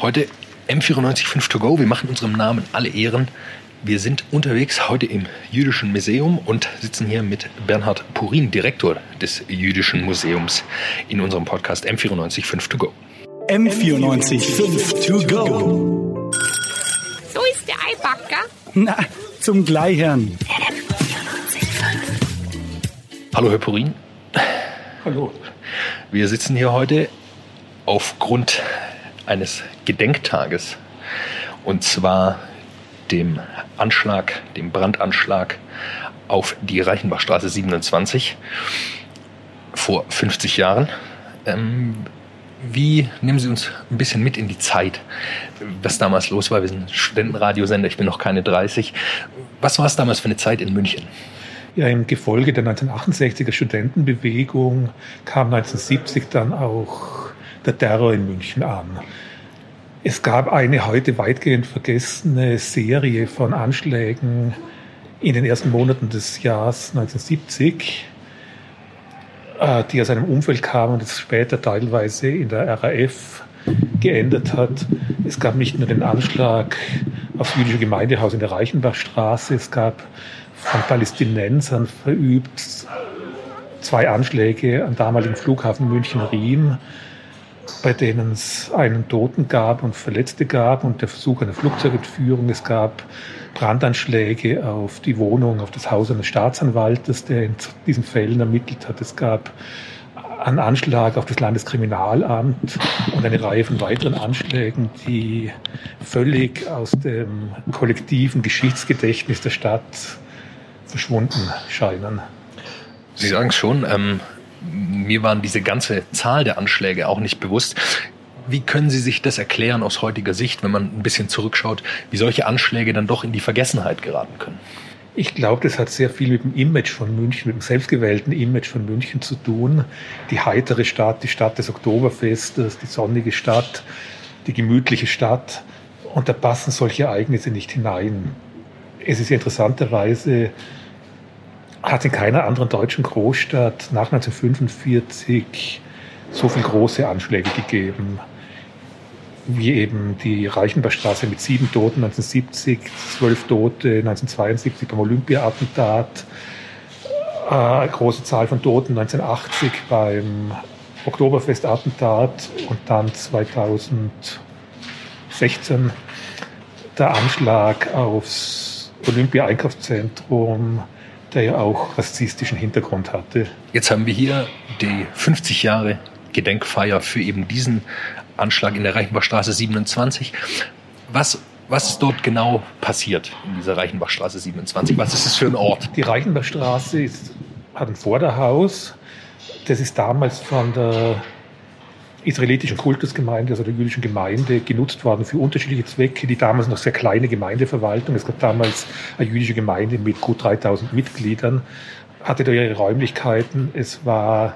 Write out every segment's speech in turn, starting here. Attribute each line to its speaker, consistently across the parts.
Speaker 1: Heute M945 to go. Wir machen unserem Namen alle Ehren. Wir sind unterwegs heute im Jüdischen Museum und sitzen hier mit Bernhard Purin, Direktor des Jüdischen Museums, in unserem Podcast M945 to go.
Speaker 2: M945 to go.
Speaker 3: So ist der Eibacker.
Speaker 2: Na, zum Gleichern.
Speaker 1: Hallo, Herr Purin.
Speaker 2: Hallo.
Speaker 1: Wir sitzen hier heute aufgrund eines Gedenktages. Und zwar dem Anschlag, dem Brandanschlag auf die Reichenbachstraße 27 vor 50 Jahren. Ähm, wie nehmen Sie uns ein bisschen mit in die Zeit, was damals los war? Wir sind Studentenradiosender, ich bin noch keine 30. Was war es damals für eine Zeit in München?
Speaker 4: Ja, im Gefolge der 1968er Studentenbewegung kam 1970 dann auch der Terror in München an. Es gab eine heute weitgehend vergessene Serie von Anschlägen in den ersten Monaten des Jahres 1970, äh, die aus einem Umfeld kamen und es später teilweise in der RAF geändert hat. Es gab nicht nur den Anschlag aufs jüdische Gemeindehaus in der Reichenbachstraße, es gab von Palästinensern verübt zwei Anschläge am damaligen Flughafen München-Riem bei denen es einen Toten gab und Verletzte gab und der Versuch einer Flugzeugentführung. Es gab Brandanschläge auf die Wohnung, auf das Haus eines Staatsanwaltes, der in diesen Fällen ermittelt hat. Es gab einen Anschlag auf das Landeskriminalamt und eine Reihe von weiteren Anschlägen, die völlig aus dem kollektiven Geschichtsgedächtnis der Stadt verschwunden scheinen.
Speaker 1: Sie sagen es schon, ähm, mir waren diese ganze Zahl der Anschläge auch nicht bewusst. Wie können Sie sich das erklären aus heutiger Sicht, wenn man ein bisschen zurückschaut, wie solche Anschläge dann doch in die Vergessenheit geraten können?
Speaker 4: Ich glaube, das hat sehr viel mit dem Image von München, mit dem selbstgewählten Image von München zu tun. Die heitere Stadt, die Stadt des Oktoberfestes, die sonnige Stadt, die gemütliche Stadt. Und da passen solche Ereignisse nicht hinein. Es ist interessanterweise hat in keiner anderen deutschen Großstadt nach 1945 so viele große Anschläge gegeben, wie eben die Reichenbachstraße mit sieben Toten 1970, zwölf Tote 1972 beim Olympia-Attentat, äh, große Zahl von Toten 1980 beim Oktoberfest-Attentat und dann 2016 der Anschlag aufs Olympia-Einkaufszentrum der ja auch rassistischen Hintergrund hatte.
Speaker 1: Jetzt haben wir hier die 50 Jahre Gedenkfeier für eben diesen Anschlag in der Reichenbachstraße 27. Was, was ist dort genau passiert in dieser Reichenbachstraße 27? Was ist es für ein Ort?
Speaker 4: Die Reichenbachstraße ist, hat ein Vorderhaus. Das ist damals von der israelitischen Kultusgemeinde, also der jüdischen Gemeinde, genutzt worden für unterschiedliche Zwecke. Die damals noch sehr kleine Gemeindeverwaltung, es gab damals eine jüdische Gemeinde mit gut 3000 Mitgliedern, hatte da ihre Räumlichkeiten. Es war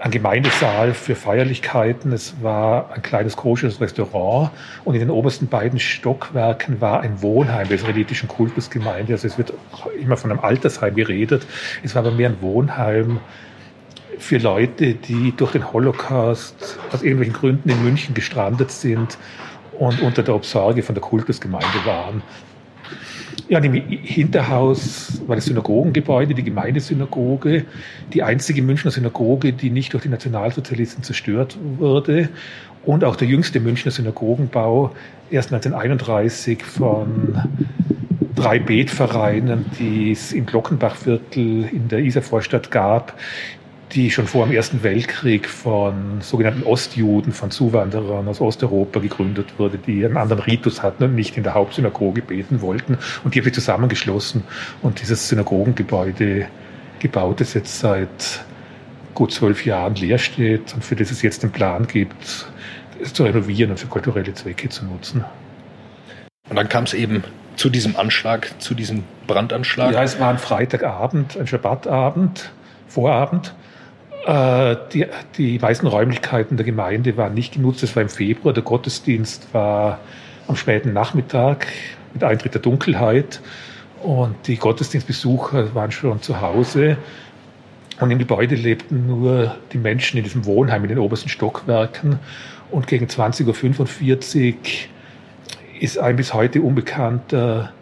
Speaker 4: ein Gemeindesaal für Feierlichkeiten, es war ein kleines großes Restaurant und in den obersten beiden Stockwerken war ein Wohnheim der israelitischen Kultusgemeinde. Also es wird immer von einem Altersheim geredet. Es war aber mehr ein Wohnheim für Leute, die durch den Holocaust aus irgendwelchen Gründen in München gestrandet sind und unter der Obsorge von der Kultusgemeinde waren. Ja, im Hinterhaus war das Synagogengebäude, die Gemeindesynagoge, die einzige Münchner Synagoge, die nicht durch die Nationalsozialisten zerstört wurde und auch der jüngste Münchner Synagogenbau, erst 1931 von drei Betvereinen, die es im Glockenbachviertel in der Isarvorstadt gab, die schon vor dem Ersten Weltkrieg von sogenannten Ostjuden, von Zuwanderern aus Osteuropa gegründet wurde, die einen anderen Ritus hatten und nicht in der Hauptsynagoge beten wollten. Und die haben sich zusammengeschlossen und dieses Synagogengebäude gebaut, das jetzt seit gut zwölf Jahren leer steht und für das es jetzt den Plan gibt, es zu renovieren und für kulturelle Zwecke zu nutzen.
Speaker 1: Und dann kam es eben zu diesem Anschlag, zu diesem Brandanschlag?
Speaker 4: Ja, es war ein Freitagabend, ein Schabbatabend, Vorabend. Äh, die, die meisten Räumlichkeiten der Gemeinde waren nicht genutzt. Es war im Februar. Der Gottesdienst war am späten Nachmittag mit Eintritt der Dunkelheit. Und die Gottesdienstbesucher waren schon zu Hause. Und im Gebäude lebten nur die Menschen in diesem Wohnheim in den obersten Stockwerken. Und gegen 20.45 Uhr ist ein bis heute unbekannter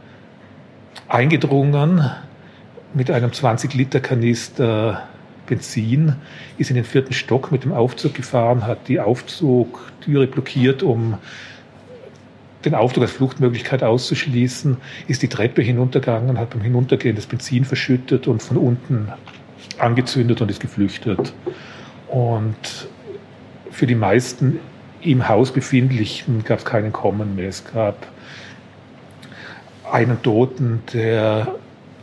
Speaker 4: eingedrungen mit einem 20-Liter-Kanister Benzin, ist in den vierten Stock mit dem Aufzug gefahren, hat die Aufzugtüre blockiert, um den Aufzug als Fluchtmöglichkeit auszuschließen, ist die Treppe hinuntergegangen, hat beim Hinuntergehen das Benzin verschüttet und von unten angezündet und ist geflüchtet. Und für die meisten im Haus befindlichen gab es keinen Kommen mehr. Es gab einen Toten, der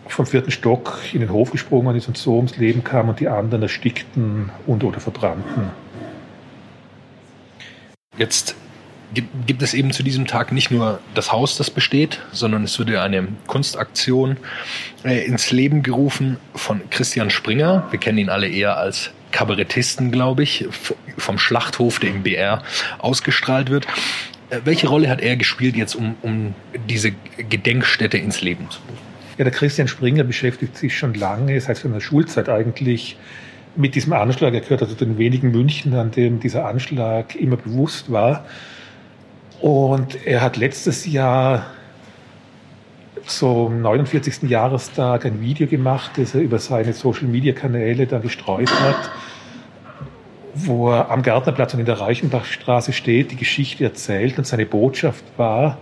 Speaker 4: vom vierten Stock in den Hof gesprungen ist und so ums Leben kam und die anderen erstickten und oder verbrannten.
Speaker 1: Jetzt gibt es eben zu diesem Tag nicht nur das Haus, das besteht, sondern es wurde eine Kunstaktion äh, ins Leben gerufen von Christian Springer. Wir kennen ihn alle eher als Kabarettisten, glaube ich, vom Schlachthof, der im BR ausgestrahlt wird. Äh, welche Rolle hat er gespielt jetzt, um, um diese Gedenkstätte ins Leben zu rufen?
Speaker 4: Ja, der Christian Springer beschäftigt sich schon lange, das heißt von der Schulzeit eigentlich, mit diesem Anschlag. Er gehört also zu den wenigen München, an dem dieser Anschlag immer bewusst war. Und er hat letztes Jahr zum 49. Jahrestag ein Video gemacht, das er über seine Social-Media-Kanäle dann gestreut hat, wo er am Gärtnerplatz und in der Reichenbachstraße steht, die Geschichte erzählt und seine Botschaft war,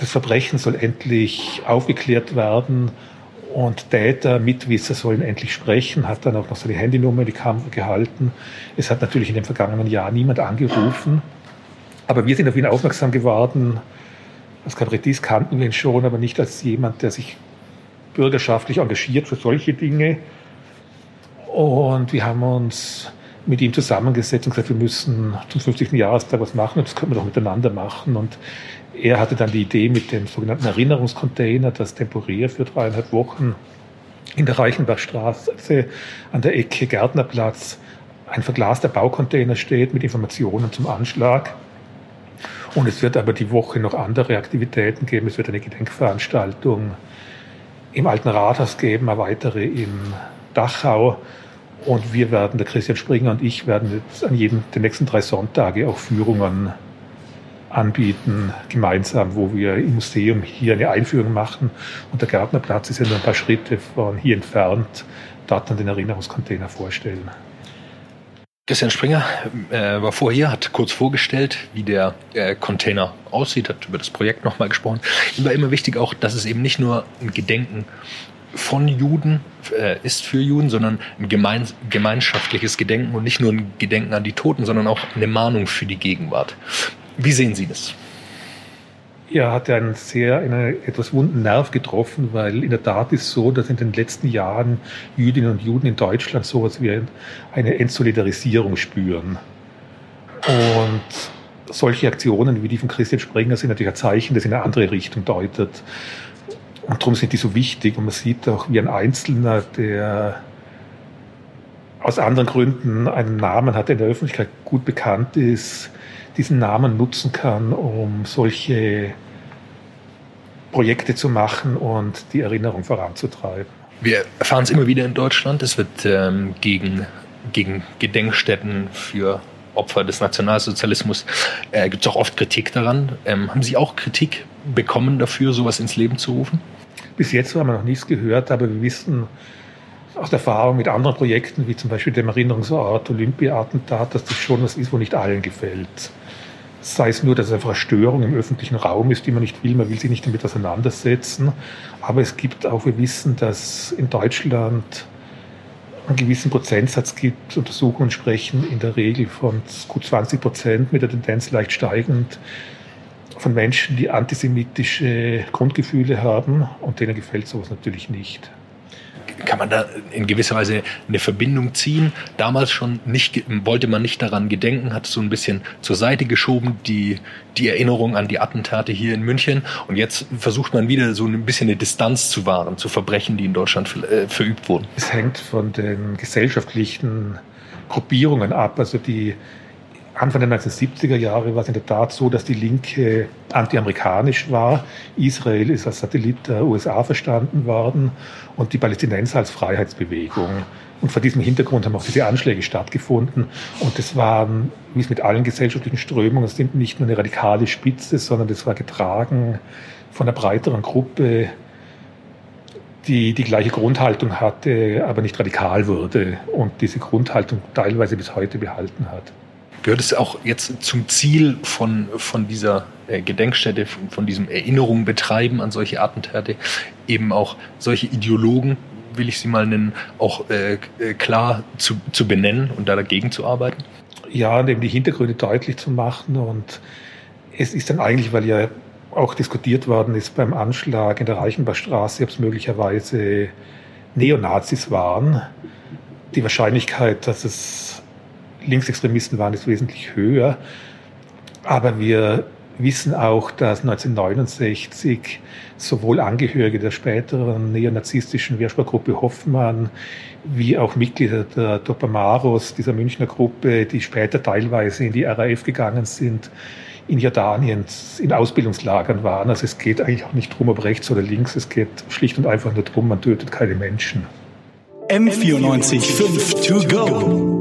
Speaker 4: das Verbrechen soll endlich aufgeklärt werden und Täter, Mitwisser sollen endlich sprechen, hat dann auch noch seine Handynummer in die Kamera gehalten. Es hat natürlich in dem vergangenen Jahr niemand angerufen. Aber wir sind auf ihn aufmerksam geworden. Als Kabarettist kannten wir ihn schon, aber nicht als jemand, der sich bürgerschaftlich engagiert für solche Dinge. Und wir haben uns mit ihm zusammengesetzt und gesagt, wir müssen zum 50. Jahrestag was machen und das können wir doch miteinander machen. Und er hatte dann die Idee mit dem sogenannten Erinnerungscontainer, das temporär für dreieinhalb Wochen in der Reichenbachstraße an der Ecke Gärtnerplatz ein verglaster Baucontainer steht mit Informationen zum Anschlag. Und es wird aber die Woche noch andere Aktivitäten geben. Es wird eine Gedenkveranstaltung im Alten Rathaus geben, eine weitere in Dachau. Und wir werden, der Christian Springer und ich, werden jetzt an jedem der nächsten drei Sonntage auch Führungen anbieten, gemeinsam, wo wir im Museum hier eine Einführung machen. Und der Gärtnerplatz ist ja nur ein paar Schritte von hier entfernt, dort dann den Erinnerungscontainer vorstellen.
Speaker 1: Christian Springer äh, war vorher, hat kurz vorgestellt, wie der äh, Container aussieht, hat über das Projekt nochmal gesprochen. Ihm war immer wichtig auch, dass es eben nicht nur ein Gedenken von Juden äh, ist für Juden, sondern ein gemein, gemeinschaftliches Gedenken und nicht nur ein Gedenken an die Toten, sondern auch eine Mahnung für die Gegenwart. Wie sehen Sie das?
Speaker 4: Ja, hat einen sehr einen etwas wunden Nerv getroffen, weil in der Tat ist so, dass in den letzten Jahren Jüdinnen und Juden in Deutschland sowas wie eine Entsolidarisierung spüren. Und solche Aktionen wie die von Christian Sprenger sind natürlich ein Zeichen, das in eine andere Richtung deutet. Und darum sind die so wichtig. Und man sieht auch, wie ein Einzelner, der aus anderen Gründen einen Namen hat, der in der Öffentlichkeit gut bekannt ist, diesen Namen nutzen kann, um solche Projekte zu machen und die Erinnerung voranzutreiben.
Speaker 1: Wir erfahren es immer wieder in Deutschland. Es wird ähm, gegen, gegen Gedenkstätten für Opfer des Nationalsozialismus äh, gibt es auch oft Kritik daran. Ähm, haben Sie auch Kritik bekommen dafür, sowas ins Leben zu rufen?
Speaker 4: Bis jetzt haben wir noch nichts gehört, aber wir wissen aus Erfahrung mit anderen Projekten, wie zum Beispiel dem Erinnerungsort Olympia-Attentat, dass das schon was ist, wo nicht allen gefällt. Sei es nur, dass es einfach eine Störung im öffentlichen Raum ist, die man nicht will, man will sich nicht damit auseinandersetzen. Aber es gibt auch, wir wissen, dass in Deutschland einen gewissen Prozentsatz gibt. Untersuchungen sprechen in der Regel von gut 20 Prozent mit der Tendenz leicht steigend von Menschen, die antisemitische Grundgefühle haben und denen gefällt sowas natürlich nicht
Speaker 1: kann man da in gewisser Weise eine Verbindung ziehen. Damals schon nicht, wollte man nicht daran gedenken, hat so ein bisschen zur Seite geschoben, die, die Erinnerung an die Attentate hier in München. Und jetzt versucht man wieder so ein bisschen eine Distanz zu wahren zu Verbrechen, die in Deutschland äh, verübt wurden.
Speaker 4: Es hängt von den gesellschaftlichen Gruppierungen ab. Also die Anfang der 1970er Jahre war es in der Tat so, dass die Linke antiamerikanisch war. Israel ist als Satellit der USA verstanden worden und die Palästinenser als Freiheitsbewegung. Und vor diesem Hintergrund haben auch diese Anschläge stattgefunden. Und das waren, wie es mit allen gesellschaftlichen Strömungen sind, nicht nur eine radikale Spitze, sondern das war getragen von einer breiteren Gruppe, die die gleiche Grundhaltung hatte, aber nicht radikal wurde und diese Grundhaltung teilweise bis heute behalten hat.
Speaker 1: Gehört es auch jetzt zum Ziel von, von dieser äh, Gedenkstätte, von, von diesem Erinnerung betreiben an solche Attentate, eben auch solche Ideologen, will ich sie mal nennen, auch äh, äh klar zu, zu benennen und da dagegen zu arbeiten?
Speaker 4: Ja, eben die Hintergründe deutlich zu machen. Und es ist dann eigentlich, weil ja auch diskutiert worden ist beim Anschlag in der Reichenbachstraße, ob es möglicherweise Neonazis waren. Die Wahrscheinlichkeit, dass es Linksextremisten waren, ist wesentlich höher. Aber wir wissen auch, dass 1969 sowohl Angehörige der späteren neonazistischen Wehrsportgruppe Hoffmann wie auch Mitglieder der Topamaros, dieser Münchner Gruppe, die später teilweise in die RAF gegangen sind, in Jordanien in Ausbildungslagern waren. Also es geht eigentlich auch nicht drum, ob rechts oder links, es geht schlicht und einfach nur drum, man tötet keine Menschen.
Speaker 2: M94 5 to go.